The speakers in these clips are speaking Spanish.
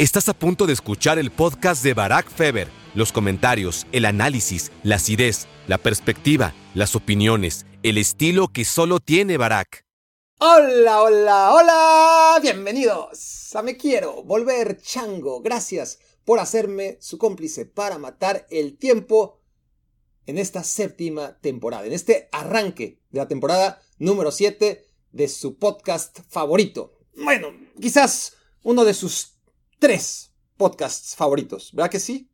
Estás a punto de escuchar el podcast de Barack Feber. Los comentarios, el análisis, la acidez, la perspectiva, las opiniones, el estilo que solo tiene Barack. Hola, hola, hola. Bienvenidos a Me Quiero Volver Chango. Gracias por hacerme su cómplice para matar el tiempo en esta séptima temporada, en este arranque de la temporada número 7 de su podcast favorito. Bueno, quizás uno de sus tres podcasts favoritos, ¿verdad que sí?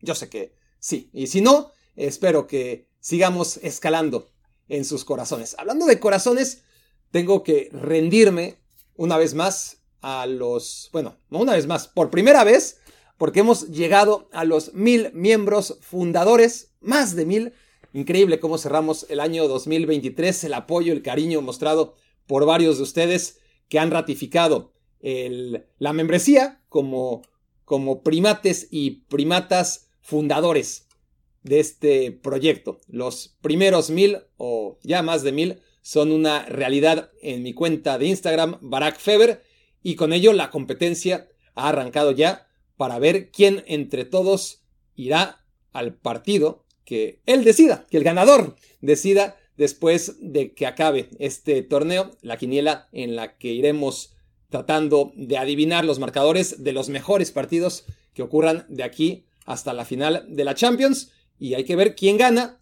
Yo sé que sí. Y si no, espero que sigamos escalando en sus corazones. Hablando de corazones, tengo que rendirme una vez más a los, bueno, no una vez más, por primera vez, porque hemos llegado a los mil miembros fundadores, más de mil. Increíble cómo cerramos el año 2023, el apoyo, el cariño mostrado por varios de ustedes que han ratificado la membresía como, como primates y primatas fundadores de este proyecto. Los primeros mil o ya más de mil son una realidad en mi cuenta de Instagram, Barack Feber, y con ello la competencia ha arrancado ya para ver quién entre todos irá al partido que él decida, que el ganador decida después de que acabe este torneo, la quiniela en la que iremos tratando de adivinar los marcadores de los mejores partidos que ocurran de aquí hasta la final de la Champions. Y hay que ver quién gana,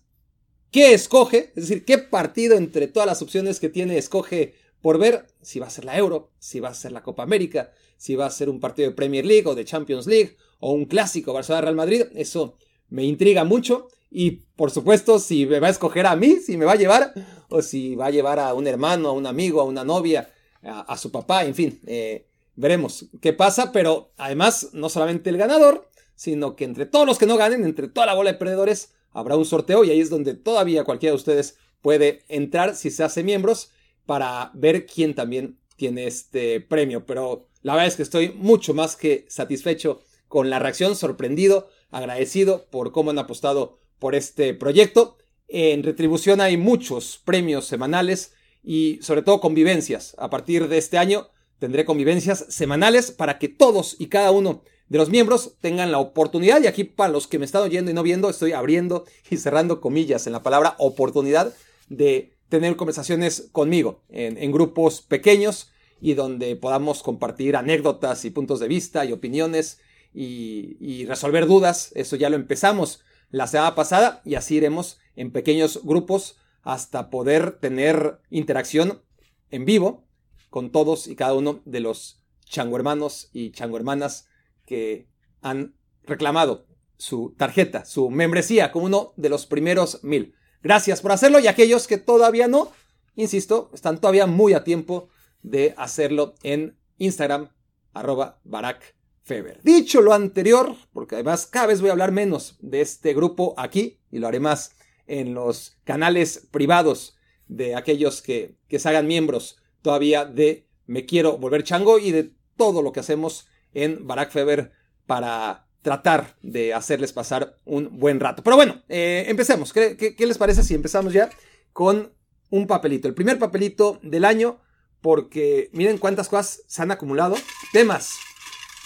qué escoge, es decir, qué partido entre todas las opciones que tiene escoge por ver si va a ser la Euro, si va a ser la Copa América, si va a ser un partido de Premier League o de Champions League o un clásico Barcelona-Real Madrid. Eso me intriga mucho. Y por supuesto, si me va a escoger a mí, si me va a llevar, o si va a llevar a un hermano, a un amigo, a una novia, a, su papá, en fin, eh, veremos qué pasa, pero además no solamente el ganador, sino que entre todos los que no ganen, entre toda la bola de perdedores, habrá un sorteo y ahí es donde todavía cualquiera de ustedes puede entrar si se hace miembros para ver quién también tiene este premio. Pero la verdad es que estoy mucho más que satisfecho con la reacción, sorprendido, agradecido por cómo han apostado por este proyecto. En retribución hay muchos premios semanales y sobre todo convivencias. A partir de este año tendré convivencias semanales para que todos y cada uno de los miembros tengan la oportunidad, y aquí para los que me están oyendo y no viendo, estoy abriendo y cerrando comillas en la palabra oportunidad de tener conversaciones conmigo en, grupos pequeños y donde podamos compartir anécdotas y puntos de vista y opiniones y, resolver dudas. Eso ya lo empezamos la semana pasada y así iremos en pequeños grupos hasta poder tener interacción en vivo con todos y cada uno de los chango hermanos y chango hermanas que han reclamado su tarjeta, su membresía como uno de los primeros mil. Gracias por hacerlo y aquellos que todavía no, insisto, están todavía muy a tiempo de hacerlo en Instagram, arroba Barack Feber. Dicho lo anterior, porque además cada vez voy a hablar menos de este grupo aquí y lo haré más en los canales privados de aquellos que, que se hagan miembros todavía de Me Quiero Volver Chango y de todo lo que hacemos en Barack Feber para tratar de hacerles pasar un buen rato. Pero bueno, eh, empecemos. ¿Qué, ¿Qué, les parece si empezamos ya con un papelito? El primer papelito del año, porque miren cuántas cosas se han acumulado. Temas,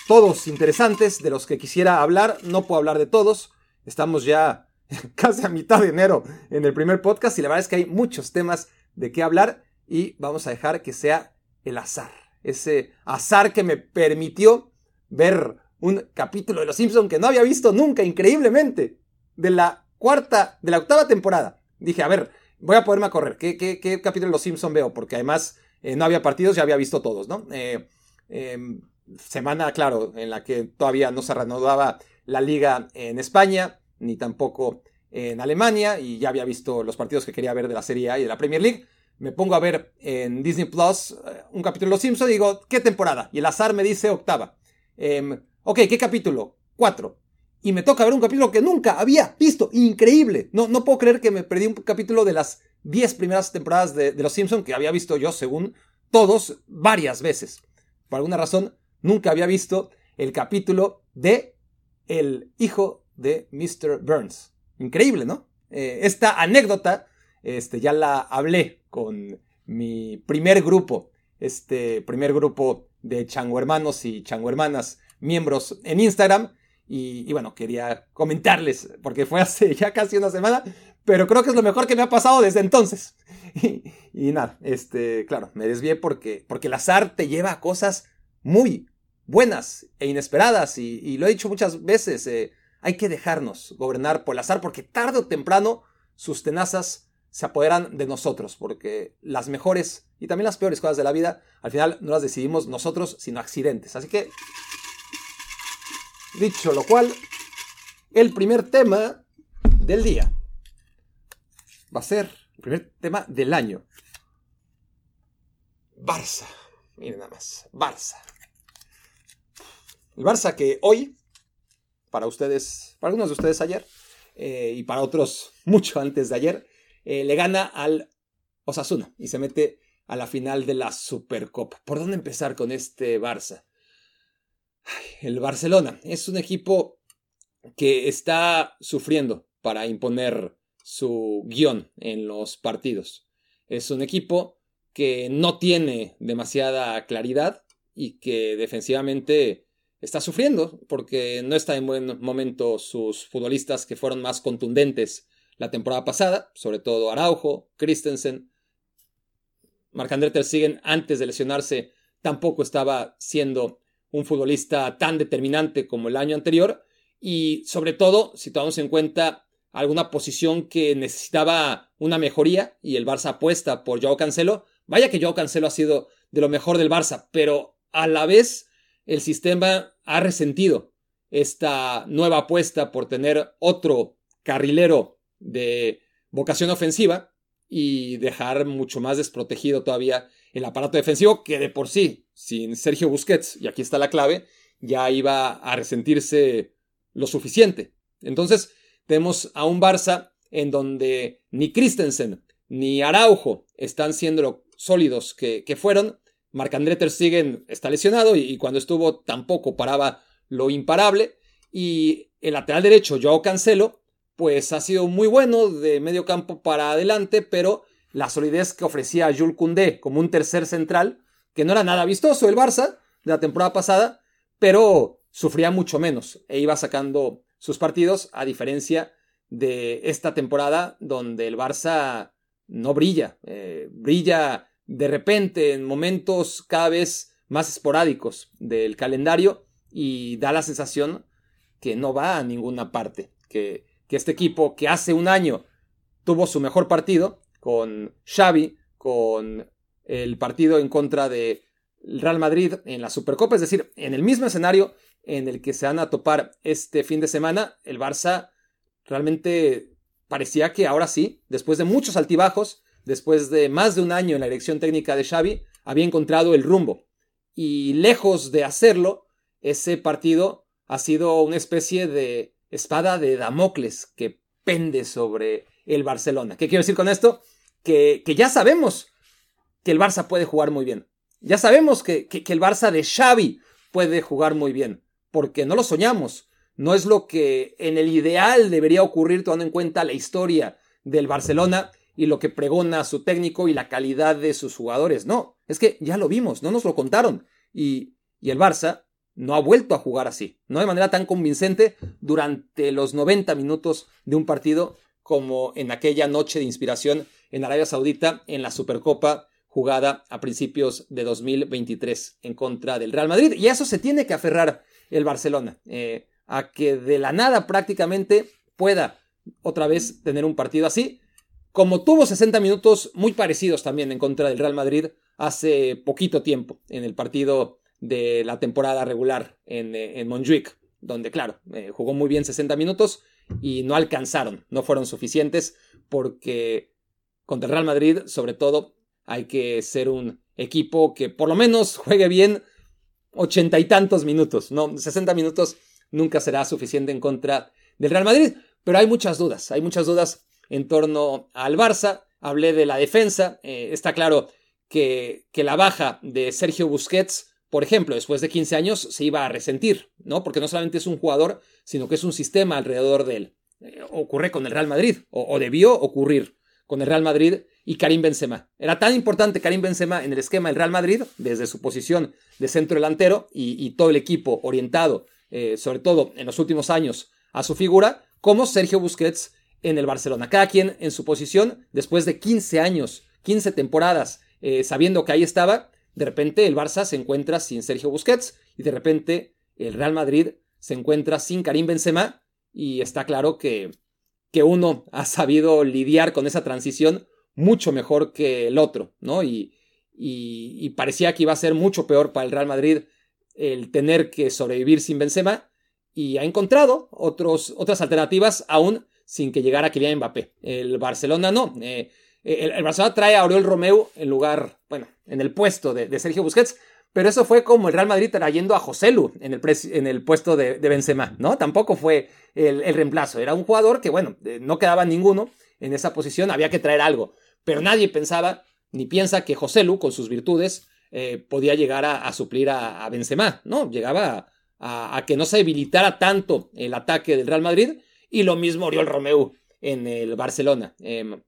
todos interesantes, de los que quisiera hablar. No puedo hablar de todos. Estamos ya casi a mitad de enero en el primer podcast y la verdad es que hay muchos temas de qué hablar y vamos a dejar que sea el azar. Ese azar que me permitió ver un capítulo de Los Simpson que no había visto nunca, increíblemente, de la cuarta, de la octava temporada. Dije, a ver, voy a poderme a correr. ¿Qué, qué, capítulo de Los Simpson veo? Porque además eh, no había partidos, ya había visto todos, ¿no? Eh, em, semana, claro, en la que todavía no se reanudaba la liga en España ni tampoco en Alemania y ya había visto los partidos que quería ver de la Serie A y de la Premier League. Me pongo a ver en Disney Plus eh, un capítulo de Los Simpsons y digo, ¿qué temporada? Y el azar me dice octava. Em, ok, ¿qué capítulo? Cuatro. Y me toca ver un capítulo que nunca había visto. Increíble. No, no puedo creer que me perdí un capítulo de las diez primeras temporadas de, Los Simpsons que había visto yo, según todos, varias veces. Por alguna razón, nunca había visto el capítulo de El hijo de Mr. Burns. Increíble, ¿no? Eh, esta anécdota este, ya la hablé con mi primer grupo, este primer grupo de chango hermanos y chango hermanas miembros en Instagram. Y, bueno, quería comentarles, porque fue hace ya casi una semana, pero creo que es lo mejor que me ha pasado desde entonces. y, nada, este, claro, me desvié porque, porque el azar te lleva a cosas muy buenas e inesperadas. Y, lo he dicho muchas veces, eh, hay que dejarnos gobernar por el azar, porque tarde o temprano sus tenazas se apoderan de nosotros, porque las mejores y también las peores cosas de la vida, al final no las decidimos nosotros, sino accidentes. Así que, dicho lo cual, el primer tema del día va a ser el primer tema del año. Barça. Miren nada más. Barça. El Barça que hoy, para ustedes, para algunos de ustedes ayer, eh, y para otros mucho antes de ayer, eh, le gana al Osasuna y se mete a la final de la Supercopa. ¿Por dónde empezar con este Barça? el Barcelona es un equipo que está sufriendo para imponer su guion en los partidos. Es un equipo que no tiene demasiada claridad y que defensivamente está sufriendo porque no está en buen momento sus futbolistas que fueron más contundentes la temporada pasada, sobre todo Araujo, Christensen, Marc-André Ter antes de lesionarse tampoco estaba siendo un futbolista tan determinante como el año anterior. Y sobre todo si tomamos en cuenta alguna posición que necesitaba una mejoría y el Barça apuesta por Joao Cancelo, vaya que Joao Cancelo ha sido de lo mejor del Barça, pero a la vez el sistema ha resentido esta nueva apuesta por tener otro carrilero de vocación ofensiva y dejar mucho más desprotegido todavía el aparato defensivo que de por sí, sin Sergio Busquets, y aquí está la clave, ya iba a resentirse lo suficiente. Entonces, tenemos a un Barça en donde ni Christensen ni Araujo están siendo sólidos que, que fueron. Marc-André Ter Stegen está lesionado y, cuando estuvo tampoco paraba lo imparable. Y el lateral derecho, Joao Cancelo, pues ha sido muy bueno de medio campo para adelante, pero la solidez que ofrecía Jules Koundé como un tercer central, que no era nada vistoso el Barça de la temporada pasada, pero sufría mucho menos e iba sacando sus partidos, a diferencia de esta temporada donde el Barça no brilla, eh, brilla de repente en momentos cada vez más esporádicos del calendario y da la sensación que no va a ninguna parte, que que este equipo que hace un año tuvo su mejor partido con Xavi, con el partido en contra de Real Madrid en la Supercopa, es decir, en el mismo escenario en el que se van a topar este fin de semana, el Barça realmente parecía que ahora sí, después de muchos altibajos, después de más de un año en la dirección técnica de Xavi, había encontrado el rumbo. Y lejos de hacerlo, ese partido ha sido una especie de espada de Damocles que pende sobre el Barcelona. ¿Qué quiero decir con esto? Que, ya sabemos que el Barça puede jugar muy bien. Ya sabemos que, que, el Barça de Xavi puede jugar muy bien, porque no lo soñamos. No es lo que en el ideal debería ocurrir tomando en cuenta la historia del Barcelona y lo que pregona su técnico y la calidad de sus jugadores. No, es que ya lo vimos, no nos lo contaron. Y, y el Barça no ha vuelto a jugar así, no de manera tan convincente durante los 90 minutos de un partido como en aquella noche de inspiración en Arabia Saudita en la Supercopa jugada a principios de 2023 en contra del Real Madrid. Y a eso se tiene que aferrar el Barcelona, eh, a que de la nada prácticamente pueda otra vez tener un partido así, como tuvo 60 minutos muy parecidos también en contra del Real Madrid hace poquito tiempo en el partido de la temporada regular en, eh, en donde, claro, eh, jugó muy bien 60 minutos y no alcanzaron, no fueron suficientes, porque contra el Real Madrid, sobre todo, hay que ser un equipo que por lo menos juegue bien ochenta y tantos minutos, ¿no? 60 minutos nunca será suficiente en contra del Real Madrid, pero hay muchas dudas, hay muchas dudas en torno al Barça, hablé de la defensa, eh, está claro que, que la baja de Sergio Busquets por ejemplo, después de 15 años se iba a resentir, ¿no? Porque no solamente es un jugador, sino que es un sistema alrededor de él. Eh, ocurre con el Real Madrid, o, debió ocurrir con el Real Madrid y Karim Benzema. Era tan importante Karim Benzema en el esquema del Real Madrid, desde su posición de centro delantero y, todo el equipo orientado, eh, sobre todo en los últimos años, a su figura, como Sergio Busquets en el Barcelona. Cada quien en su posición, después de 15 años, 15 temporadas, eh, sabiendo que ahí estaba, de repente el Barça se encuentra sin Sergio Busquets y de repente el Real Madrid se encuentra sin Karim Benzema y está claro que, que uno ha sabido lidiar con esa transición mucho mejor que el otro, ¿no? Y, y, parecía que iba a ser mucho peor para el Real Madrid el tener que sobrevivir sin Benzema y ha encontrado otros, otras alternativas aún sin que llegara Kylian Mbappé. El Barcelona no. Eh, el, Barcelona trae a Oriol Romeu en lugar, bueno, en el puesto de, Sergio Busquets, pero eso fue como el Real Madrid trayendo a Joselu en el, en el puesto de, Benzema, ¿no? Tampoco fue el, reemplazo. Era un jugador que, bueno, eh, no quedaba ninguno en esa posición, había que traer algo. Pero nadie pensaba, ni piensa que Joselu, con sus virtudes, eh, podía llegar a, suplir a, Benzema, ¿no? Llegaba a, que no se debilitara tanto el ataque del Real Madrid y lo mismo Oriol Romeu en el Barcelona. Em,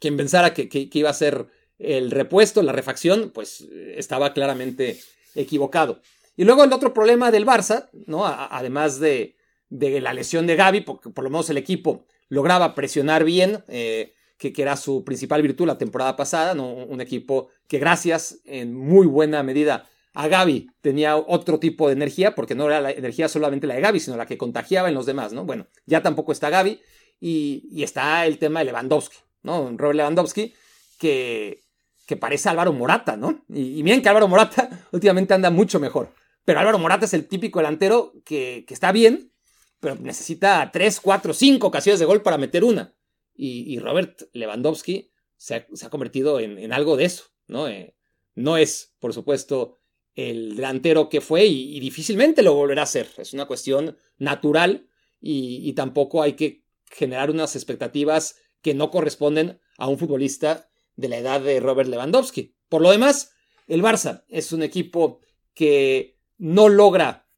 quien pensara que, iba a ser el repuesto, la refacción, pues estaba claramente equivocado. Y luego el otro problema del Barça, ¿no? además de, la lesión de Gaby, porque por lo menos el equipo lograba presionar bien, eh, que, era su principal virtud la temporada pasada, un equipo que gracias en muy buena medida a Gaby tenía otro tipo de energía, porque no era la energía solamente la de Gaby, sino la que contagiaba en los demás, ¿no? Bueno, ya tampoco está Gaby y, está el tema de Lewandowski, ¿no? Robert Lewandowski, que, que parece Álvaro Morata, ¿no? Y, miren que Álvaro Morata últimamente anda mucho mejor. Pero Álvaro Morata es el típico delantero que, está bien, pero necesita 3, 4, 5 ocasiones de gol para meter una. Y, Robert Lewandowski se ha, convertido en, algo de eso, ¿no? Eh, no es, por supuesto, el delantero que fue y, difícilmente lo volverá a ser. Es una cuestión natural y, tampoco hay que generar unas expectativas que no corresponden a un futbolista de la edad de Robert Lewandowski. Por lo demás, el Barça es un equipo que no logra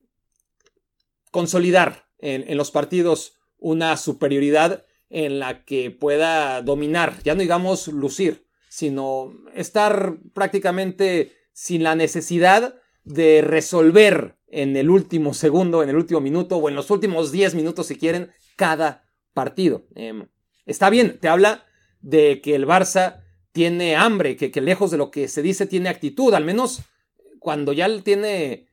consolidar en, los partidos una superioridad en la que pueda dominar, ya no digamos lucir, sino estar prácticamente sin la necesidad de resolver en el último segundo, en el último minuto o en los últimos 10 minutos si quieren cada partido. Em, está bien, te habla de que el Barça tiene hambre, que, lejos de lo que se dice tiene actitud, al menos cuando ya tiene,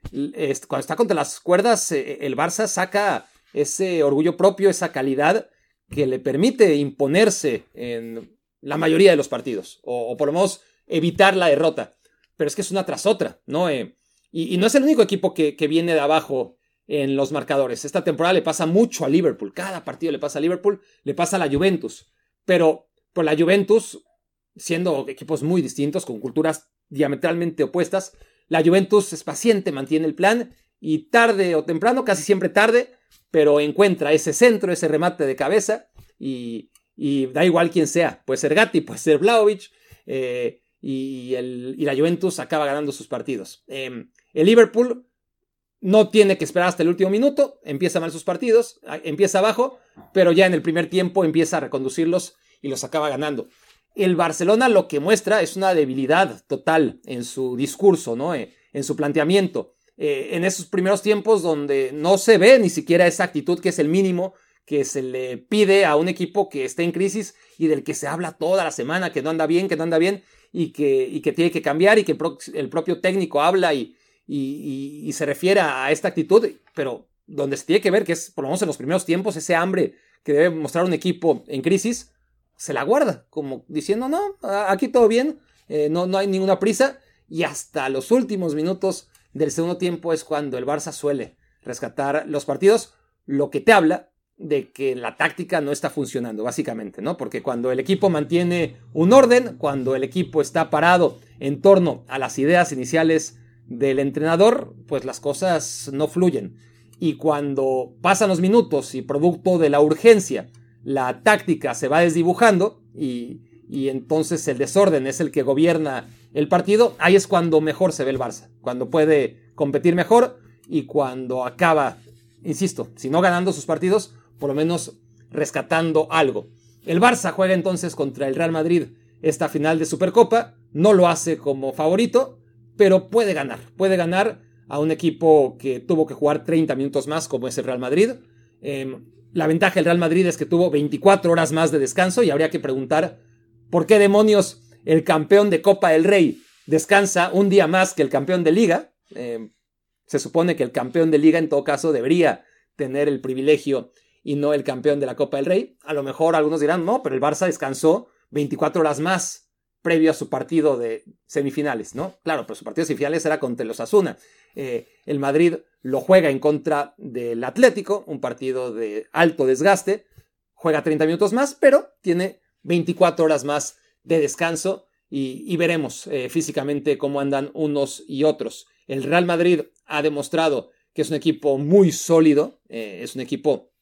cuando está contra las cuerdas, eh, el Barça saca ese orgullo propio, esa calidad que le permite imponerse en la mayoría de los partidos, o, o por lo menos evitar la derrota pero es que es una tras otra, ¿no? Eh, y, no es el único equipo que, viene de abajo en los marcadores. Esta temporada le pasa mucho a Liverpool, cada partido le pasa a Liverpool, le pasa a la Juventus, pero por la Juventus, siendo equipos muy distintos, con culturas diametralmente opuestas, la Juventus es paciente, mantiene el plan y tarde o temprano, casi siempre tarde, pero encuentra ese centro, ese remate de cabeza y, da igual quién sea, puede ser Gatti, puede ser Vlaovic, eh, y, el, y la Juventus acaba ganando sus partidos. Em, el Liverpool no tiene que esperar hasta el último minuto, empieza mal sus partidos, empieza abajo, pero ya en el primer tiempo empieza a reconducirlos y los acaba ganando. El Barcelona lo que muestra es una debilidad total en su discurso, ¿no? Eh, en su planteamiento. Eh, en esos primeros tiempos donde no se ve ni siquiera esa actitud que es el mínimo que se le pide a un equipo que está en crisis y del que se habla toda la semana, que no anda bien, que no anda bien, y que, que tiene que cambiar y que el propio técnico habla y, y, se refiere a esta actitud, pero donde se tiene que ver que es, por lo menos en los primeros tiempos, ese hambre que debe mostrar un equipo en crisis, se la guarda, como diciendo, no, aquí todo bien, eh, no, no hay ninguna prisa, y hasta los últimos minutos del segundo tiempo es cuando el Barça suele rescatar los partidos, lo que te habla de que la táctica no está funcionando, básicamente, ¿no? Porque cuando el equipo mantiene un orden, cuando el equipo está parado en torno a las ideas iniciales del entrenador, pues las cosas no fluyen. Y cuando pasan los minutos y producto de la urgencia, la táctica se va desdibujando y, y entonces el desorden es el que gobierna el partido, ahí es cuando mejor se ve el Barça, cuando puede competir mejor y cuando acaba, insisto, si no ganando sus partidos, por lo menos rescatando algo. El Barça juega entonces contra el Real Madrid esta final de Supercopa. No lo hace como favorito, pero puede ganar. Puede ganar a un equipo que tuvo que jugar 30 minutos más, como es el Real Madrid. Em, la ventaja del Real Madrid es que tuvo 24 horas más de descanso y habría que preguntar por qué demonios el campeón de Copa del Rey descansa un día más que el campeón de liga. Em, se supone que el campeón de liga en todo caso debería tener el privilegio y no el campeón de la Copa del Rey. A lo mejor algunos dirán, no, pero el Barça descansó 24 horas más previo a su partido de semifinales, ¿no? Claro, pero su partido de semifinales era contra los Asuna. Eh, el Madrid lo juega en contra del Atlético, un partido de alto desgaste, juega 30 minutos más, pero tiene 24 horas más de descanso y, veremos eh, físicamente cómo andan unos y otros. El Real Madrid ha demostrado que es un equipo muy sólido, eh, es un equipo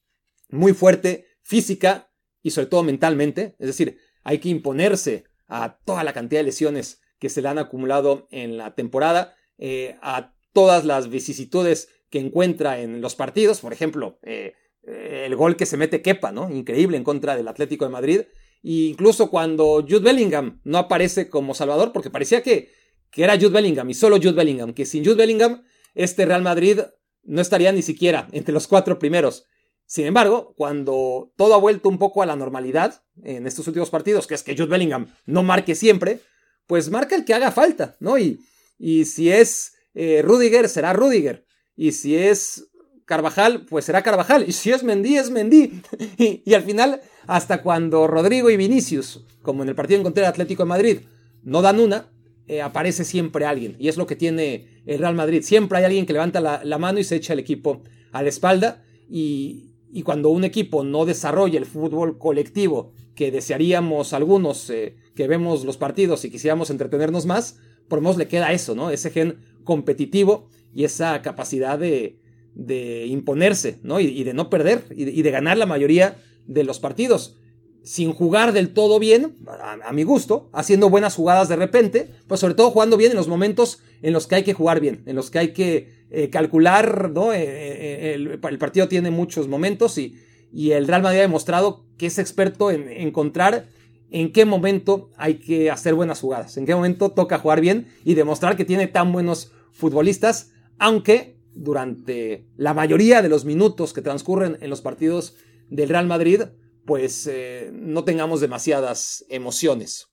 muy fuerte física y sobre todo mentalmente, es decir, hay que imponerse a toda la cantidad de lesiones que se le han acumulado en la temporada, eh, a todas las vicisitudes que encuentra en los partidos, por ejemplo, eh, el gol que se mete Kepa, ¿no? Increíble en contra del Atlético de Madrid. E incluso cuando Jude Bellingham no aparece como salvador, porque parecía que, que era Jude Bellingham y solo Jude Bellingham, que sin Jude Bellingham este Real Madrid no estaría ni siquiera entre los cuatro primeros. Sin embargo, cuando todo ha vuelto un poco a la normalidad en estos últimos partidos, que es que Jude Bellingham no marque siempre, pues marca el que haga falta, ¿no? Y, y si es eh, Rudiger, será Rudiger. Y si es Carvajal, pues será Carvajal. Y si es Mendy, es Mendy. y, al final, hasta cuando Rodrigo y Vinicius, como en el partido en contra del Atlético de Madrid, no dan una, eh, aparece siempre alguien. Y es lo que tiene el Real Madrid. Siempre hay alguien que levanta la, la mano y se echa el equipo a la espalda. Y, y cuando un equipo no desarrolla el fútbol colectivo que desearíamos algunos eh, que vemos los partidos y quisiéramos entretenernos más, por lo menos le queda eso, ¿no? Ese gen competitivo y esa capacidad de, de imponerse, ¿no? Y, de no perder y de, ganar la mayoría de los partidos. Sin jugar del todo bien, a, mi gusto, haciendo buenas jugadas de repente, pues sobre todo jugando bien en los momentos en los que hay que jugar bien, en los que hay que eh, calcular, ¿no? Eh, eh, el, partido tiene muchos momentos y, y, el Real Madrid ha demostrado que es experto en encontrar en qué momento hay que hacer buenas jugadas, en qué momento toca jugar bien y demostrar que tiene tan buenos futbolistas, aunque durante la mayoría de los minutos que transcurren en los partidos del Real Madrid, pues no tengamos demasiadas emociones.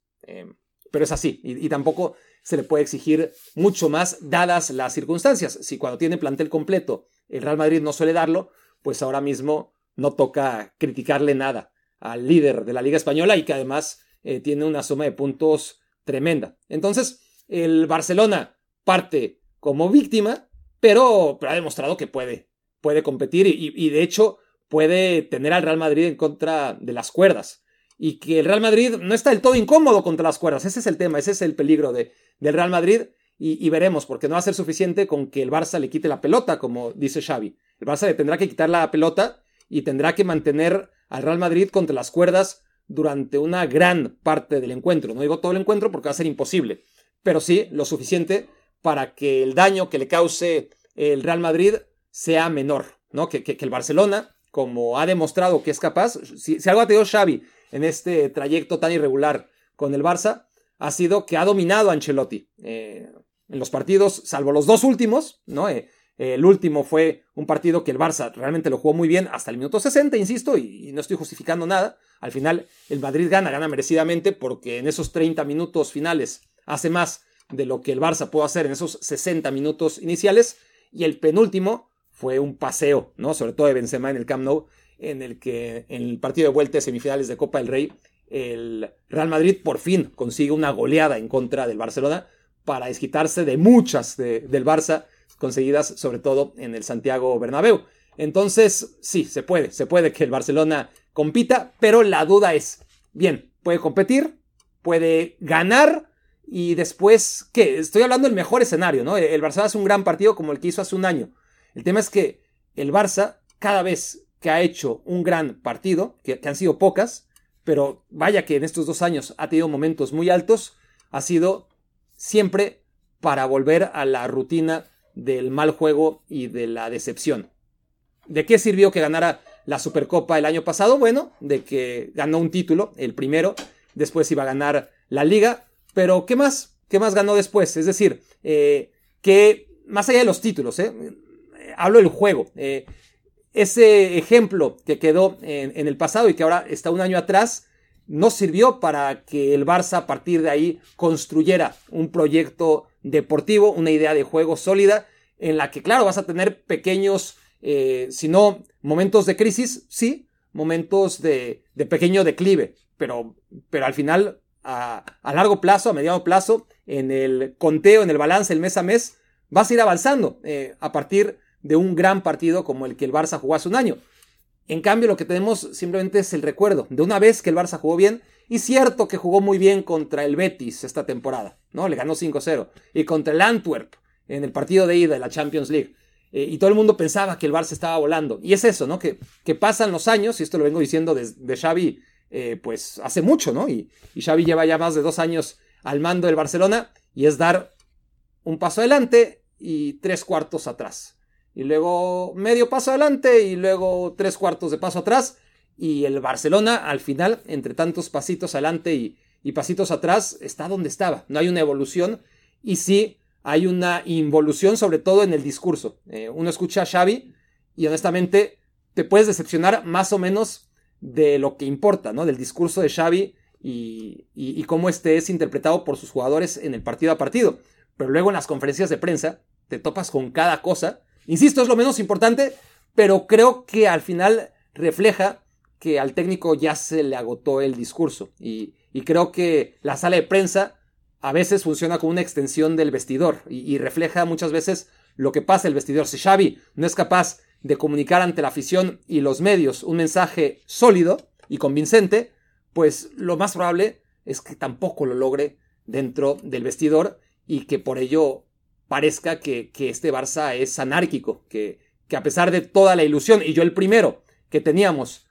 pero es así, y tampoco se le puede exigir mucho más dadas las circunstancias. Si cuando tiene plantel completo el Real Madrid no suele darlo, pues ahora mismo no toca criticarle nada al líder de la Liga Española y que además eh, tiene una suma de puntos tremenda. Entonces, el Barcelona parte como víctima, pero, ha demostrado que puede, puede competir y, y de hecho puede tener al Real Madrid en contra de las cuerdas y que el Real Madrid no está del todo incómodo contra las cuerdas. Ese es el tema, ese es el peligro de, del Real Madrid y, veremos, porque no va a ser suficiente con que el Barça le quite la pelota, como dice Xavi. El Barça le tendrá que quitar la pelota y tendrá que mantener al Real Madrid contra las cuerdas durante una gran parte del encuentro. No digo todo el encuentro porque va a ser imposible, pero sí lo suficiente para que el daño que le cause el Real Madrid sea menor, ¿no? Que, que, el Barcelona, como ha demostrado que es capaz, si, si algo ha tenido Xavi en este trayecto tan irregular con el Barça, ha sido que ha dominado a Ancelotti eh, en los partidos, salvo los dos últimos, ¿no? Eh, el último fue un partido que el Barça realmente lo jugó muy bien hasta el minuto 60, insisto, y, no estoy justificando nada. Al final, el Madrid gana, gana merecidamente, porque en esos 30 minutos finales hace más de lo que el Barça pudo hacer en esos 60 minutos iniciales. Y el penúltimo fue un paseo, ¿no? Sobre todo de Benzema en el Camp Nou, en el que en el partido de vuelta de semifinales de Copa del Rey, el Real Madrid por fin consigue una goleada en contra del Barcelona para desquitarse de muchas del Barça conseguidas sobre todo en el Santiago Bernabéu. Entonces, sí, se puede, se puede que el Barcelona compita, pero la duda es, bien, puede competir, puede ganar y después, ¿qué? Estoy hablando del mejor escenario, ¿no? El Barça hace un gran partido como el que hizo hace un año. El tema es que el Barça, cada vez que ha hecho un gran partido, que, han sido pocas, pero vaya que en estos dos años ha tenido momentos muy altos, ha sido siempre para volver a la rutina del mal juego y de la decepción. ¿De qué sirvió que ganara la Supercopa el año pasado? Bueno, de que ganó un título, el primero, después iba a ganar la liga. Pero, ¿qué más? ¿Qué más ganó después? Es decir, eh, que más allá de los títulos, ¿eh? hablo del juego. Eh, ese ejemplo que quedó en, el pasado y que ahora está un año atrás, no sirvió para que el Barça a partir de ahí construyera un proyecto deportivo, una idea de juego sólida, en la que, claro, vas a tener pequeños, eh, si no momentos de crisis, sí, momentos de, pequeño declive, pero, pero al final, a, largo plazo, a mediano plazo, en el conteo, en el balance, el mes a mes, vas a ir avanzando eh, a partir de un gran partido como el que el Barça jugó hace un año. En cambio, lo que tenemos simplemente es el recuerdo de una vez que el Barça jugó bien, y cierto que jugó muy bien contra el Betis esta temporada, ¿no? Le ganó 5-0, y contra el Antwerp en el partido de ida de la Champions League. Eh, y todo el mundo pensaba que el Barça estaba volando. Y es eso, ¿no? Que, que pasan los años, y esto lo vengo diciendo de, de Xavi, eh, pues hace mucho, ¿no? Y, y Xavi lleva ya más de dos años al mando del Barcelona, y es dar un paso adelante y tres cuartos atrás y luego medio paso adelante y luego tres cuartos de paso atrás. Y el Barcelona al final, entre tantos pasitos adelante y, pasitos atrás, está donde estaba. No hay una evolución y sí hay una involución, sobre todo en el discurso. Eh, uno escucha a Xavi y honestamente te puedes decepcionar más o menos de lo que importa, ¿no? Del discurso de Xavi y, y, cómo este es interpretado por sus jugadores en el partido a partido. Pero luego en las conferencias de prensa te topas con cada cosa Insisto, es lo menos importante, pero creo que al final refleja que al técnico ya se le agotó el discurso. Y, creo que la sala de prensa a veces funciona como una extensión del vestidor y, refleja muchas veces lo que pasa en el vestidor. Si Xavi no es capaz de comunicar ante la afición y los medios un mensaje sólido y convincente, pues lo más probable es que tampoco lo logre dentro del vestidor y que por ello parezca que, este Barça es anárquico, que, que, a pesar de toda la ilusión, y yo el primero que teníamos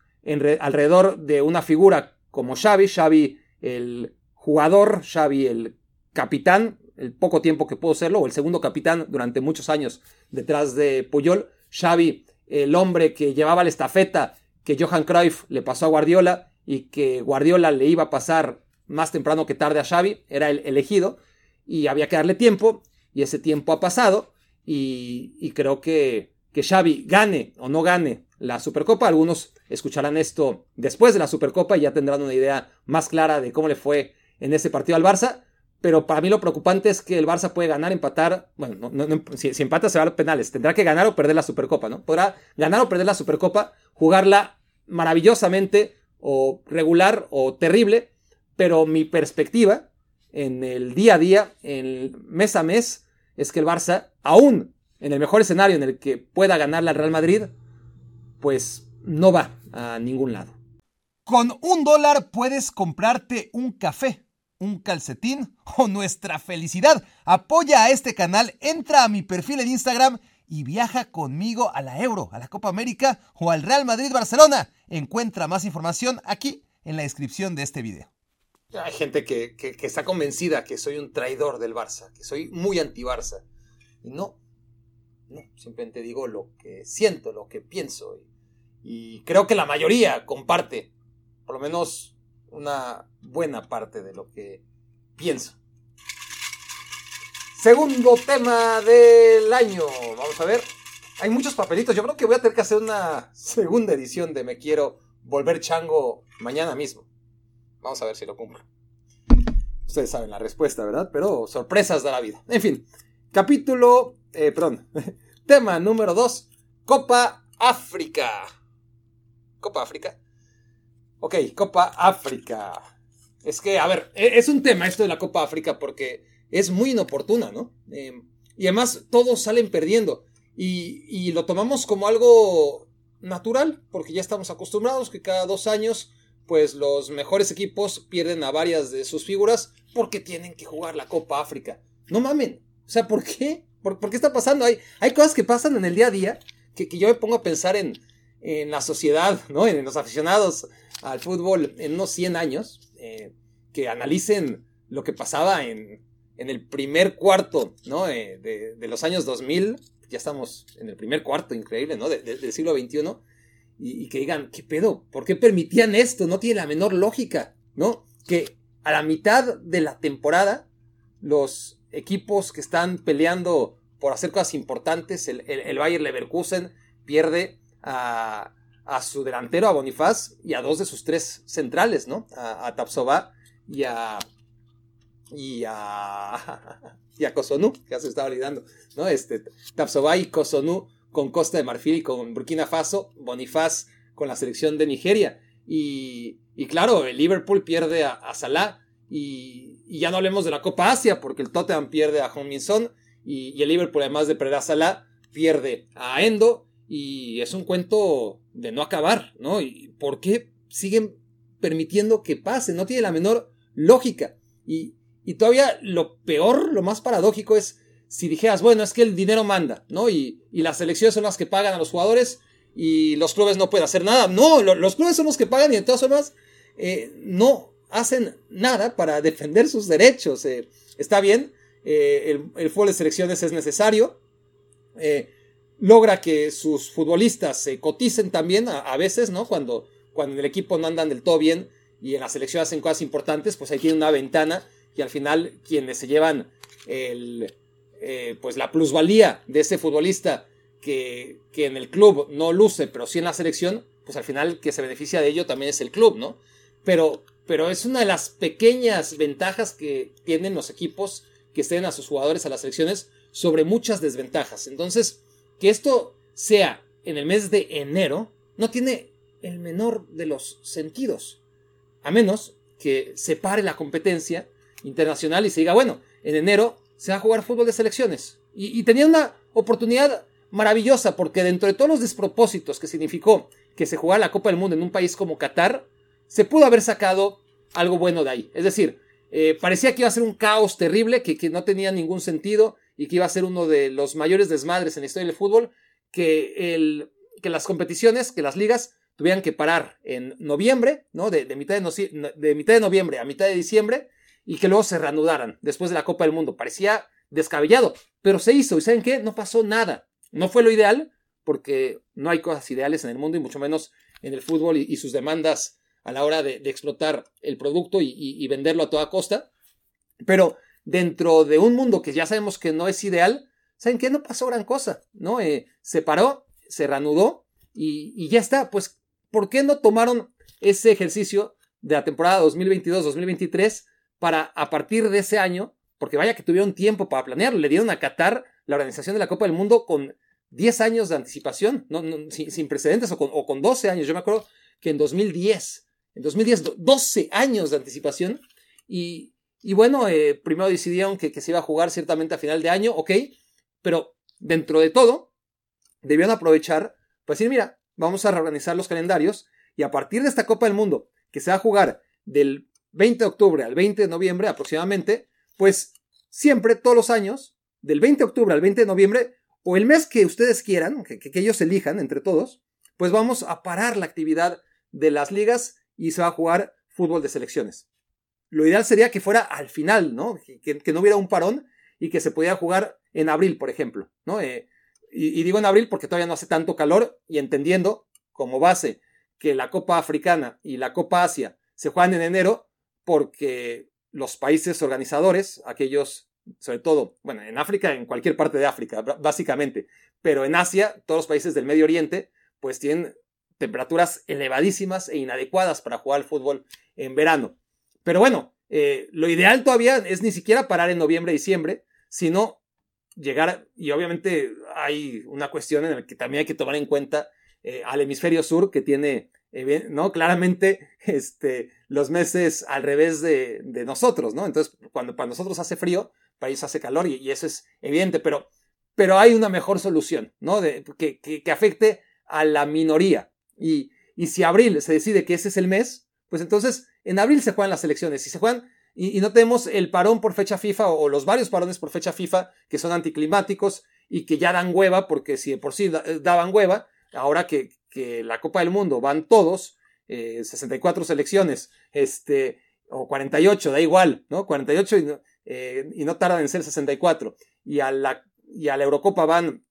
alrededor de una figura como Xavi, Xavi el jugador, Xavi el capitán, el poco tiempo que pudo serlo, o el segundo capitán durante muchos años detrás de Puyol, Xavi el hombre que llevaba la estafeta que Johan Cruyff le pasó a Guardiola y que Guardiola le iba a pasar más temprano que tarde a Xavi, era el elegido y había que darle tiempo y ese tiempo ha pasado y, creo que, que Xavi gane o no gane la Supercopa, algunos escucharán esto después de la Supercopa y ya tendrán una idea más clara de cómo le fue en ese partido al Barça. Pero para mí lo preocupante es que el Barça puede ganar, empatar. Bueno, si, si, empata se va a los penales. Tendrá que ganar o perder la Supercopa, ¿no? Podrá ganar o perder la Supercopa, jugarla maravillosamente o regular o terrible. Pero mi perspectiva en el día a día, en mes a mes, es que el Barça, aún en el mejor escenario en el que pueda ganarle al Real Madrid, pues no va a ningún lado. Con un dólar puedes comprarte un café, un calcetín o nuestra felicidad. Apoya a este canal, entra a mi perfil en Instagram y viaja conmigo a la Euro, a la Copa América o al Real Madrid Barcelona. Encuentra más información aquí en la descripción de este video. Hay gente que, está convencida que soy un traidor del Barça, que soy muy anti-Barça. Y no, no, simplemente digo lo que siento, lo que pienso. Y, creo que la mayoría comparte, por lo menos una buena parte de lo que pienso. Segundo tema del año. Vamos a ver. Hay muchos papelitos. Yo creo que voy a tener que hacer una segunda edición de Me Quiero Volver Chango mañana mismo. Vamos a ver si lo cumplo. Ustedes saben la respuesta, ¿verdad? Pero sorpresas de la vida. En fin, capítulo, eh, perdón, tema número 2, Copa África. Copa África. Ok, Copa África. Es que, a ver, e, es un tema esto de la Copa África porque es muy inoportuna, ¿no? Em, y además todos salen perdiendo. Y, y, lo tomamos como algo natural, porque ya estamos acostumbrados que cada dos años pues los mejores equipos pierden a varias de sus figuras porque tienen que jugar la Copa África. No mamen. O sea, ¿por qué? ¿Por, qué está pasando? Hay, hay cosas que pasan en el día a día que, yo me pongo a pensar en, en la sociedad, ¿no? En, los aficionados al fútbol en unos 100 años, eh, que analicen lo que pasaba en, en el primer cuarto, ¿no? Eh, de, los años 2000, ya estamos en el primer cuarto, increíble, ¿no? del siglo XXI y, que digan, ¿qué pedo? ¿Por qué permitían esto? No tiene la menor lógica, ¿no? Que, a la mitad de la temporada, los equipos que están peleando por hacer cosas importantes, el, el, Bayer Leverkusen pierde a, su delantero, a Bonifaz, y a dos de sus tres centrales, ¿no? A, a Tapsova y a. y a. y a Kosonu, que ya se estaba olvidando, ¿no? Este, Tapsova y Kosonu con Costa de Marfil y con Burkina Faso, Bonifaz con la selección de Nigeria. Y, claro, el Liverpool pierde a, Salah. Y, ya no hablemos de la Copa Asia, porque el Tottenham pierde a Hong Son. Y, y, el Liverpool, además de perder a Salah, pierde a Endo. Y es un cuento de no acabar, ¿no? ¿Y por qué siguen permitiendo que pase? No tiene la menor lógica. Y, y todavía lo peor, lo más paradójico es si dijeras, bueno, es que el dinero manda, ¿no? Y, y las elecciones son las que pagan a los jugadores y los clubes no pueden hacer nada. No, los clubes son los que pagan y de todas formas eh, no hacen nada para defender sus derechos. Eh, está bien, eh, el, fútbol de selecciones es necesario. logra que sus futbolistas se coticen también a, veces, ¿no? Cuando, cuando en el equipo no andan del todo bien y en la selección hacen cosas importantes, pues ahí tiene una ventana y al final quienes se llevan el, pues la plusvalía de ese futbolista que, en el club no luce, pero sí en la selección, pues al final que se beneficia de ello también es el club, ¿no? Pero, pero es una de las pequeñas ventajas que tienen los equipos que estén a sus jugadores a las selecciones sobre muchas desventajas. Entonces, que esto sea en el mes de enero no tiene el menor de los sentidos. A menos que se pare la competencia internacional y se diga, bueno, en enero se va a jugar fútbol de selecciones. Y, tenía una oportunidad maravillosa porque dentro de todos los despropósitos que significó que se jugara la Copa del Mundo en un país como Qatar, se pudo haber sacado algo bueno de ahí. Es decir, eh, parecía que iba a ser un caos terrible, que, no tenía ningún sentido y que iba a ser uno de los mayores desmadres en la historia del fútbol, que, el, que las competiciones, que las ligas tuvieran que parar en noviembre, ¿no? De, mitad de, de mitad de noviembre a mitad de diciembre, y que luego se reanudaran después de la Copa del Mundo. Parecía descabellado, pero se hizo, y ¿saben qué? No pasó nada. No fue lo ideal, porque no hay cosas ideales en el mundo y mucho menos en el fútbol y, sus demandas a la hora de, explotar el producto y, venderlo a toda costa. Pero dentro de un mundo que ya sabemos que no es ideal, ¿saben qué? No pasó gran cosa, ¿no? Eh, se paró, se reanudó y, ya está. Pues, ¿por qué no tomaron ese ejercicio de la temporada 2022-2023 para a partir de ese año, porque vaya que tuvieron tiempo para planearlo, le dieron a Qatar la organización de la Copa del Mundo con 10 años de anticipación, sin, precedentes, o con, o con 12 años. Yo me acuerdo que en 2010, en 2010, 12 años de anticipación. Y, bueno, eh, primero decidieron que, que, se iba a jugar ciertamente a final de año, ok, pero dentro de todo, debían aprovechar, pues decir, mira, vamos a reorganizar los calendarios y a partir de esta Copa del Mundo, que se va a jugar del 20 de octubre al 20 de noviembre aproximadamente, pues siempre, todos los años, del 20 de octubre al 20 de noviembre, o el mes que ustedes quieran, que, ellos elijan entre todos, pues vamos a parar la actividad de las ligas y se va a jugar fútbol de selecciones. Lo ideal sería que fuera al final, ¿no? Que, no hubiera un parón y que se pudiera jugar en abril, por ejemplo, ¿no? Eh, y, y, digo en abril porque todavía no hace tanto calor y entendiendo como base que la Copa Africana y la Copa Asia se juegan en enero porque los países organizadores, aquellos sobre todo, bueno, en África, en cualquier parte de África, básicamente, pero en Asia, todos los países del Medio Oriente, pues tienen temperaturas elevadísimas e inadecuadas para jugar al fútbol en verano. Pero bueno, eh, lo ideal todavía es ni siquiera parar en noviembre, diciembre, sino llegar, y obviamente hay una cuestión en la que también hay que tomar en cuenta eh, al hemisferio sur, que tiene, eh, ¿no? Claramente, este, los meses al revés de, de nosotros, ¿no? Entonces, cuando para nosotros hace frío, país hace calor y, eso es evidente, pero, pero hay una mejor solución, ¿no? De, que, que, afecte a la minoría. Y, y si abril se decide que ese es el mes, pues entonces en abril se juegan las elecciones. Si se juegan y, no tenemos el parón por fecha FIFA o, los varios parones por fecha FIFA que son anticlimáticos y que ya dan hueva, porque si de por sí daban hueva, ahora que, que la Copa del Mundo van todos, eh, 64 selecciones, este, o 48, da igual, ¿no? 48 y eh, y no tardan en ser 64. Y a la, y a la Eurocopa van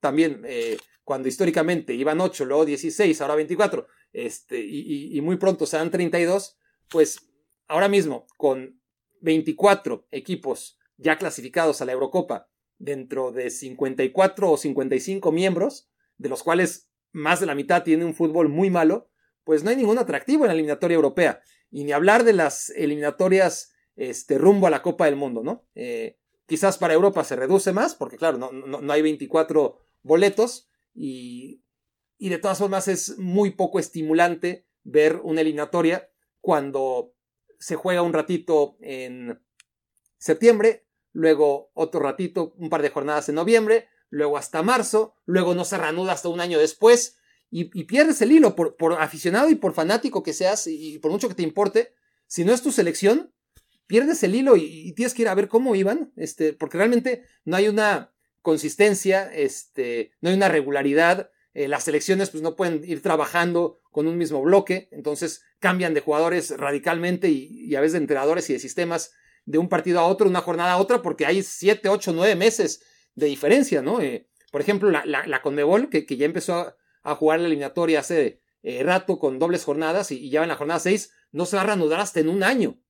también, eh, cuando históricamente iban 8, luego 16, ahora 24, este, y, y, muy pronto serán 32, pues ahora mismo, con 24 equipos ya clasificados a la Eurocopa, dentro de 54 o 55 miembros, de los cuales más de la mitad tienen un fútbol muy malo, pues no hay ningún atractivo en la eliminatoria europea. Y ni hablar de las eliminatorias este, rumbo a la Copa del Mundo, ¿no? Eh, quizás para Europa se reduce más, porque claro, no, no, hay 24 boletos y, y de todas formas es muy poco estimulante ver una eliminatoria cuando se juega un ratito en septiembre, luego otro ratito, un par de jornadas en noviembre, luego hasta marzo, luego no se reanuda hasta un año después y, pierdes el hilo por, por, aficionado y por fanático que seas y por mucho que te importe. Si no es tu selección, pierdes el hilo y, tienes que ir a ver cómo iban, este, porque realmente no hay una consistencia, este, no hay una regularidad. Eh, las selecciones pues no pueden ir trabajando con un mismo bloque, entonces cambian de jugadores radicalmente y, a veces de entrenadores y de sistemas de un partido a otro, una jornada a otra, porque hay siete, ocho, nueve meses de diferencia, ¿no? Eh, por ejemplo, la, la, Conmebol, que, que, ya empezó a, jugar la eliminatoria hace eh, rato con dobles jornadas y, ya en la jornada seis, no se va a reanudar hasta en un año.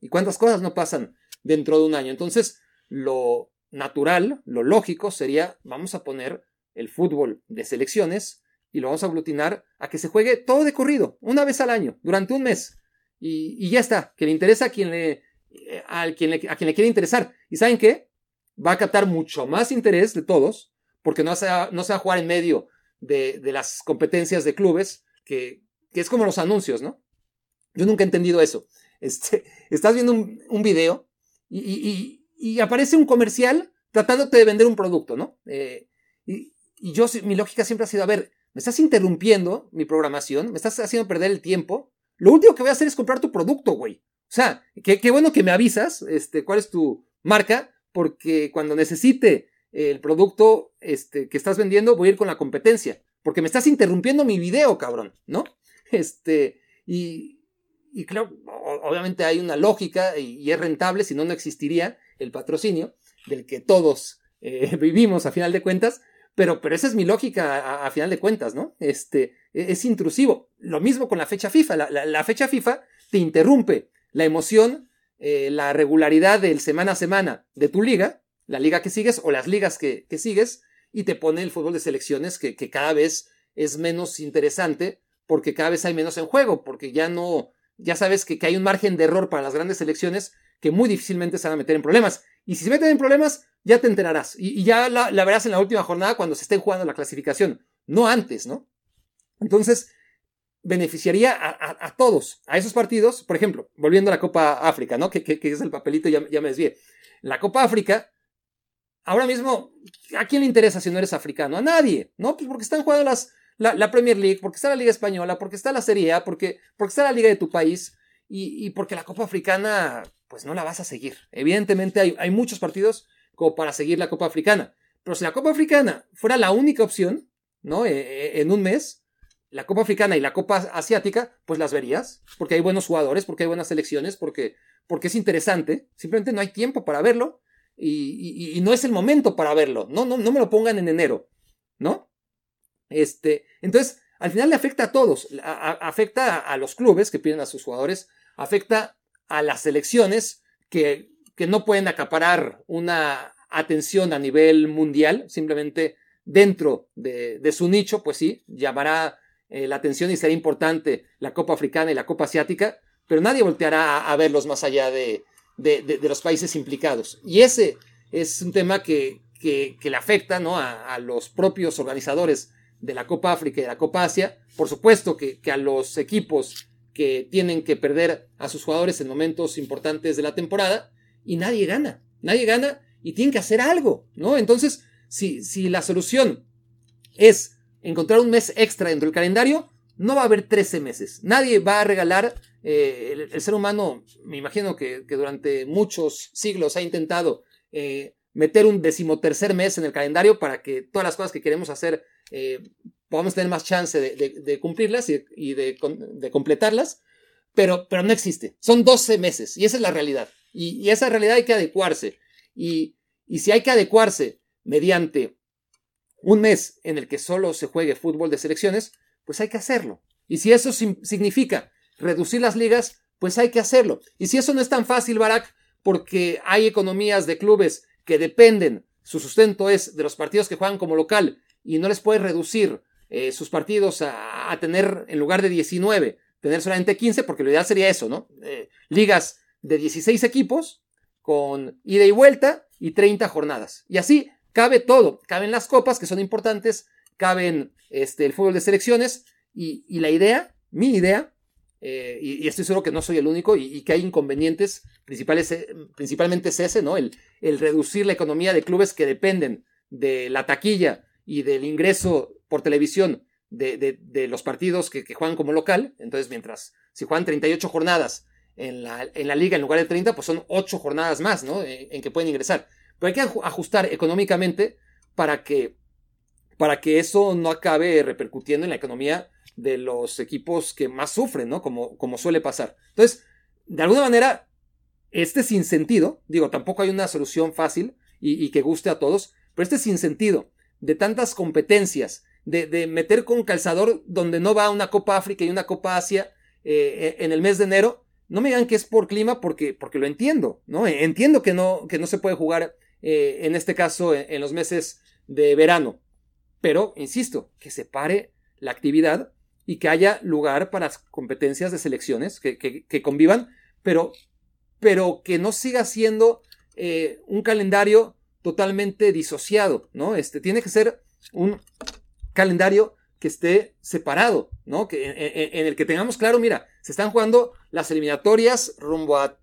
¿Y cuántas cosas no pasan dentro de un año? Entonces, lo natural, lo lógico sería, vamos a poner el fútbol de selecciones y lo vamos a aglutinar a que se juegue todo de corrido, una vez al año, durante un mes. Y, ya está, que le interesa a quien le, eh, a quien le, a quien le quiere interesar. ¿Y saben qué? Va a captar mucho más interés de todos, porque no se va, no se va a jugar en medio de, de las competencias de clubes, que, que, es como los anuncios, ¿no? Yo nunca he entendido eso. Este, estás viendo un, video y, y, aparece un comercial tratándote de vender un producto, ¿no? Eh, y, yo, mi lógica siempre ha sido, a ver, me estás interrumpiendo mi programación, me estás haciendo perder el tiempo. Lo último que voy a hacer es comprar tu producto, güey. O sea, qué, bueno que me avisas, este, cuál es tu marca, porque cuando necesite el producto este, que estás vendiendo, voy a ir con la competencia. Porque me estás interrumpiendo mi video, cabrón, ¿no? Este, y, y claro, obviamente hay una lógica y, es rentable, si no, no existiría el patrocinio del que todos eh, vivimos a final de cuentas. Pero, pero esa es mi lógica a, final de cuentas, ¿no? Este, e, es intrusivo. Lo mismo con la fecha FIFA. La, fecha FIFA te interrumpe la emoción, eh, la regularidad del semana a semana de tu liga, la liga que sigues o las ligas que, sigues, y te pone el fútbol de selecciones que, cada vez es menos interesante porque cada vez hay menos en juego, porque ya no, ya sabes que, que hay un margen de error para las grandes selecciones que muy difícilmente se van a meter en problemas. Y si se meten en problemas, ya te enterarás. Y, ya la, verás en la última jornada cuando se estén jugando la clasificación, no antes, ¿no? Entonces, beneficiaría a, todos, a esos partidos, por ejemplo, volviendo a la Copa África, ¿no? Que, es el papelito, ya, ya me desvié. La Copa África, ahora mismo, ¿a quién le interesa si no eres africano? A nadie, ¿no? Pues porque están jugando las, la, Premier League, porque está la Liga Española, porque está la Serie A, porque, porque está la Liga de tu país y, y porque la Copa Africana, pues no la vas a seguir. Evidentemente hay, hay muchos partidos para seguir la Copa Africana. Pero si la Copa Africana fuera la única opción, ¿no? E, e, en un mes, la Copa Africana y la Copa Asiática, pues las verías, porque hay buenos jugadores, porque hay buenas selecciones, porque, porque es interesante. Simplemente no hay tiempo para verlo y, no es el momento para verlo. No, no, no me lo pongan en enero, ¿no? Este, entonces, al final le afecta a todos. afecta a los clubes que piden a sus jugadores, afecta a las selecciones que que no pueden acaparar una atención a nivel mundial, simplemente dentro de, su nicho, pues sí, llamará eh, la atención y será importante la Copa Africana y la Copa Asiática, pero nadie volteará a, verlos más allá de, los países implicados. Y ese es un tema que, le afecta ¿no? a, los propios organizadores de la Copa África y de la Copa Asia, por supuesto que, que a los equipos que tienen que perder a sus jugadores en momentos importantes de la temporada, y nadie gana. Nadie gana y tienen que hacer algo, ¿no? Entonces, si, si la solución es encontrar un mes extra dentro del calendario, no va a haber 13 meses. Nadie va a regalar. Eh, el, ser humano, me imagino que, durante muchos siglos ha intentado eh, meter un decimotercer mes en el calendario para que todas las cosas que queremos hacer eh, podamos tener más chance de, cumplirlas y, de, completarlas, pero, pero no existe. Son 12 meses y esa es la realidad. Y, esa realidad hay que adecuarse. Y, si hay que adecuarse mediante un mes en el que solo se juegue fútbol de selecciones, pues hay que hacerlo. Y si eso significa reducir las ligas, pues hay que hacerlo. Y si eso no es tan fácil, Barack, porque hay economías de clubes que dependen, su sustento es de los partidos que juegan como local y no les puedes reducir eh, sus partidos a, tener, en lugar de 19, tener solamente 15, porque lo ideal sería eso, ¿no? Eh, ligas de 16 equipos con ida y vuelta y 30 jornadas. Y así cabe todo, caben las copas que son importantes, caben este, el fútbol de selecciones y, y la idea, mi idea, eh, y, estoy seguro que no soy el único y, que hay inconvenientes, principales, eh, principalmente es ese, ¿no? El, el, reducir la economía de clubes que dependen de la taquilla y del ingreso por televisión de, de, los partidos que, juegan como local. Entonces, mientras si juegan 38 jornadas en la, en la liga en lugar de 30, pues son 8 jornadas más, ¿no? En, en que pueden ingresar. Pero hay que ajustar económicamente para que, para que eso no acabe repercutiendo en la economía de los equipos que más sufren, ¿no? Como, como suele pasar. Entonces, de alguna manera, este sinsentido, digo, tampoco hay una solución fácil y, que guste a todos, pero este sinsentido de tantas competencias, de, meter con calzador donde no va una Copa África y una Copa Asia eh, en el mes de enero, no me digan que es por clima porque, porque lo entiendo, ¿no? Entiendo que no, que no se puede jugar eh, en este caso en, los meses de verano, pero, insisto, que se pare la actividad y que haya lugar para competencias de selecciones que, convivan, pero, pero que no siga siendo eh, un calendario totalmente disociado, ¿no? Este tiene que ser un calendario que esté separado, ¿no? Que, en, el que tengamos claro, mira, se están jugando las eliminatorias rumbo a,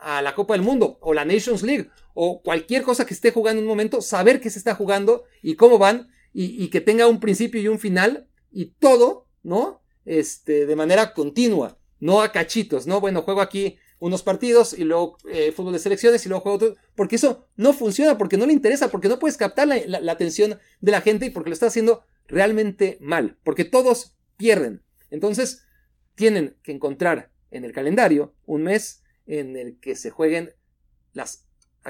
a, la Copa del Mundo o la Nations League o cualquier cosa que esté jugando en un momento, saber qué se está jugando y cómo van y, que tenga un principio y un final y todo ¿no? Este, de manera continua, no a cachitos, ¿no? Bueno, juego aquí unos partidos y luego eh, fútbol de selecciones y luego juego otro, porque eso no funciona, porque no le interesa, porque no puedes captar la, atención de la gente y porque lo está haciendo realmente mal, porque todos pierden. Entonces, tienen que encontrar en el calendario un mes en el que se jueguen las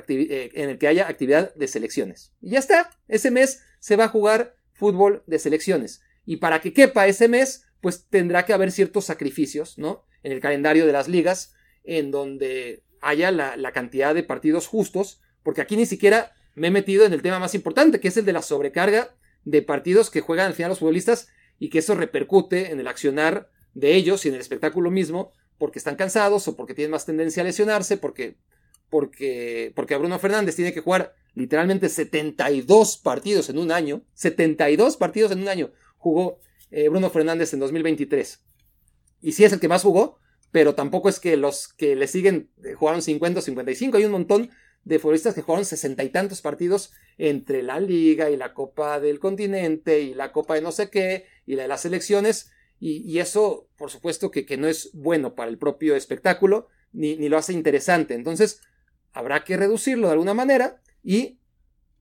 eh, en el que haya actividad de selecciones. Y ya está, ese mes se va a jugar fútbol de selecciones. Y para que quepa ese mes, pues tendrá que haber ciertos sacrificios, ¿no? En el calendario de las ligas, en donde haya la, cantidad de partidos justos, porque aquí ni siquiera me he metido en el tema más importante, que es el de la sobrecarga de partidos que juegan al final los futbolistas y que eso repercute en el accionar de ellos y en el espectáculo mismo, porque están cansados o porque tienen más tendencia a lesionarse, porque, porque, porque Bruno Fernández tiene que jugar literalmente 72 partidos en un año, 72 partidos en un año, jugó eh, Bruno Fernández en 2023. Y sí es el que más jugó, pero tampoco es que los que le siguen eh, jugaron 50 o 55. Hay un montón de futbolistas que jugaron sesenta y tantos partidos entre la liga y la Copa del Continente y la Copa de no sé qué y la de las selecciones. Y, eso, por supuesto, que, que, no es bueno para el propio espectáculo ni, ni, lo hace interesante. Entonces, habrá que reducirlo de alguna manera y,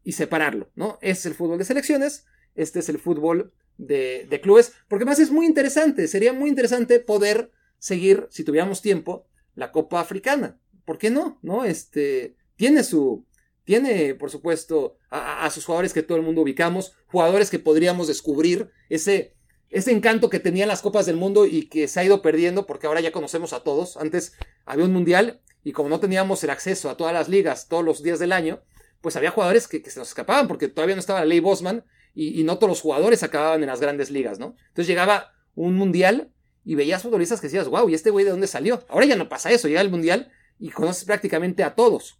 y separarlo, ¿no? Es el fútbol de selecciones, este es el fútbol de, clubes, porque más es muy interesante, sería muy interesante poder seguir, si tuviéramos tiempo, la Copa Africana. ¿Por qué no? ¿No? Este, tiene su, tiene, por supuesto, a, sus jugadores que todo el mundo ubicamos, jugadores que podríamos descubrir, ese, ese encanto que tenían las Copas del Mundo y que se ha ido perdiendo porque ahora ya conocemos a todos. Antes había un mundial y como no teníamos el acceso a todas las ligas todos los días del año, pues había jugadores que, se nos escapaban porque todavía no estaba la ley Bosman y, no todos los jugadores acababan en las grandes ligas, ¿no? Entonces llegaba un mundial y veías futbolistas que decías, wow, ¿y este güey de dónde salió? Ahora ya no pasa eso, llega el mundial y conoces prácticamente a todos.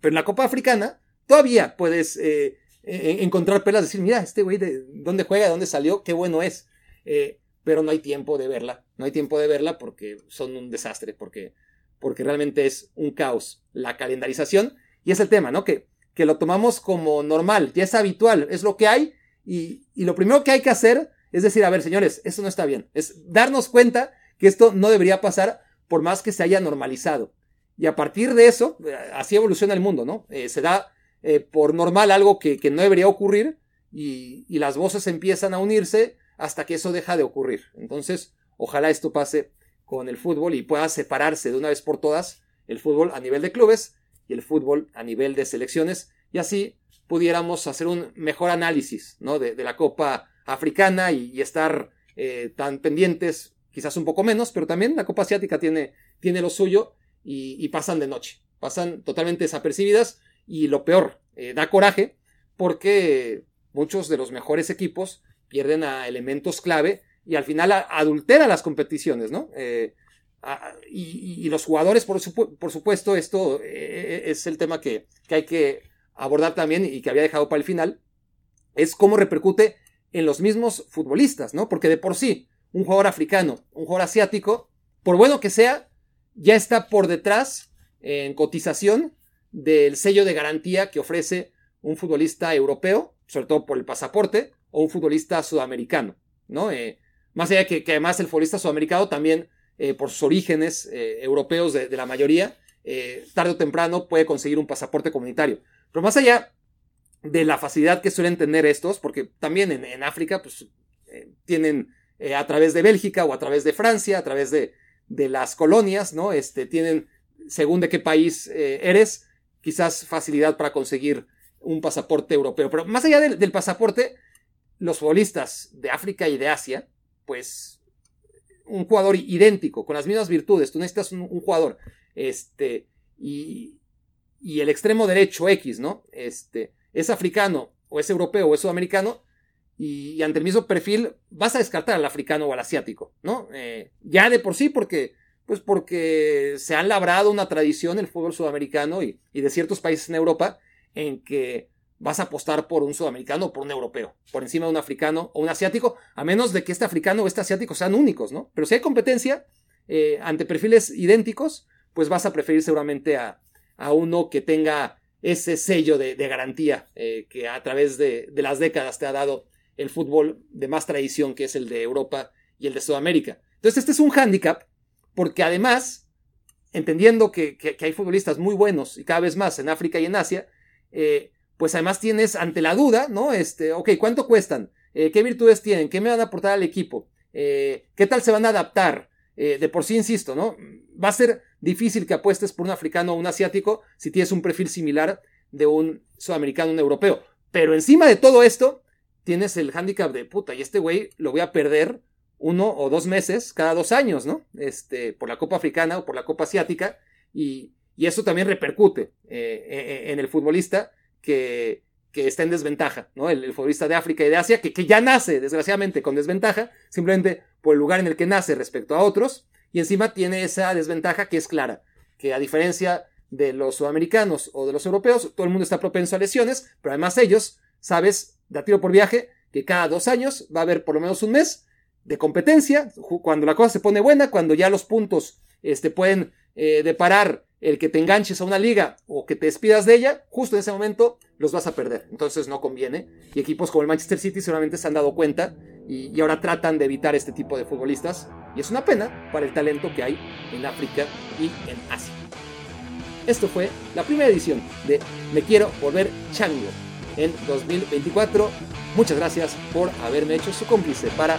Pero en la Copa Africana todavía puedes eh, eh, encontrar pelas, decir, mira, este güey de dónde juega, de dónde salió, qué bueno es. Eh, pero no hay tiempo de verla, no hay tiempo de verla porque son un desastre, porque, porque realmente es un caos la calendarización. Y es el tema, ¿no? Que que lo tomamos como normal, ya es habitual, es lo que hay y, lo primero que hay que hacer es decir, a ver, señores, esto no está bien, es darnos cuenta que esto no debería pasar por más que se haya normalizado. Y a partir de eso, eh, así evoluciona el mundo, ¿no? Eh, se da eh, por normal algo que, no debería ocurrir y, y, las voces empiezan a unirse hasta que eso deja de ocurrir. Entonces, ojalá esto pase con el fútbol y pueda separarse de una vez por todas el fútbol a nivel de clubes y el fútbol a nivel de selecciones y así pudiéramos hacer un mejor análisis ¿no? de, la Copa Africana y, estar eh, tan pendientes, quizás un poco menos, pero también la Copa Asiática tiene, tiene lo suyo y, pasan de noche, pasan totalmente desapercibidas y lo peor, eh, da coraje porque muchos de los mejores equipos pierden a elementos clave y al final adultera las competiciones, ¿no? Eh, y, los jugadores, por, supuesto, esto eh, es el tema que, que, hay que abordar también y que había dejado para el final, es cómo repercute en los mismos futbolistas, ¿no? Porque de por sí, un jugador africano, un jugador asiático, por bueno que sea, ya está por detrás en cotización del sello de garantía que ofrece un futbolista europeo, sobre todo por el pasaporte, o un futbolista sudamericano, ¿no? Eh, más allá de que, además el futbolista sudamericano también, eh, por sus orígenes eh, europeos de, la mayoría, tarde o temprano puede conseguir un pasaporte comunitario. Pero más allá de la facilidad que suelen tener estos, porque también en, África, pues, tienen a través de Bélgica o a través de Francia, a través de, de las colonias, ¿no? Este, tienen, según de qué país eres, quizás facilidad para conseguir un pasaporte europeo. Pero más allá del, pasaporte, los futbolistas de África y de Asia, pues un jugador idéntico, con las mismas virtudes. Tú necesitas un, jugador, este, y, y, el extremo derecho X, ¿no? Este, es africano, o es europeo, o es sudamericano, y, ante el mismo perfil vas a descartar al africano o al asiático, ¿no? Eh, ya de por sí, porque, pues porque se han labrado una tradición el fútbol sudamericano y, de ciertos países en Europa en que vas a apostar por un sudamericano o por un europeo, por encima de un africano o un asiático, a menos de que este africano o este asiático sean únicos, ¿no? Pero si hay competencia eh, ante perfiles idénticos, pues vas a preferir seguramente a, uno que tenga ese sello de, garantía eh, que a través de, las décadas te ha dado el fútbol de más tradición, que es el de Europa y el de Sudamérica. Entonces, este es un hándicap, porque además, entendiendo que hay futbolistas muy buenos y cada vez más en África y en Asia, eh, pues además tienes ante la duda, ¿no? Este, ok, ¿cuánto cuestan? Eh, ¿Qué virtudes tienen? ¿Qué me van a aportar al equipo? Eh, ¿Qué tal se van a adaptar? de por sí, insisto, ¿no? Va a ser difícil que apuestes por un africano o un asiático si tienes un perfil similar de un sudamericano un europeo. Pero encima de todo esto, tienes el hándicap de puta, y este güey lo voy a perder uno o dos meses cada dos años, ¿no? Este, por la Copa Africana o por la Copa Asiática. Y, y eso también repercute eh, e, e, en el futbolista que, que, está en desventaja, ¿no? El, futbolista de África y de Asia, que, que, ya nace, desgraciadamente, con desventaja, simplemente por el lugar en el que nace respecto a otros, y encima tiene esa desventaja que es clara, que a diferencia de los sudamericanos o de los europeos, todo el mundo está propenso a lesiones, pero además ellos, sabes, de tiro por viaje, que cada dos años va a haber por lo menos un mes de competencia, cuando la cosa se pone buena, cuando ya los puntos este, pueden eh, deparar el que te enganches a una liga o que te despidas de ella, justo en ese momento los vas a perder. Entonces no conviene. Y equipos como el Manchester City seguramente se han dado cuenta y, ahora tratan de evitar este tipo de futbolistas. Y es una pena para el talento que hay en África y en Asia. Esto fue la primera edición de Me Quiero Volver Chango en 2024. Muchas gracias por haberme hecho su cómplice para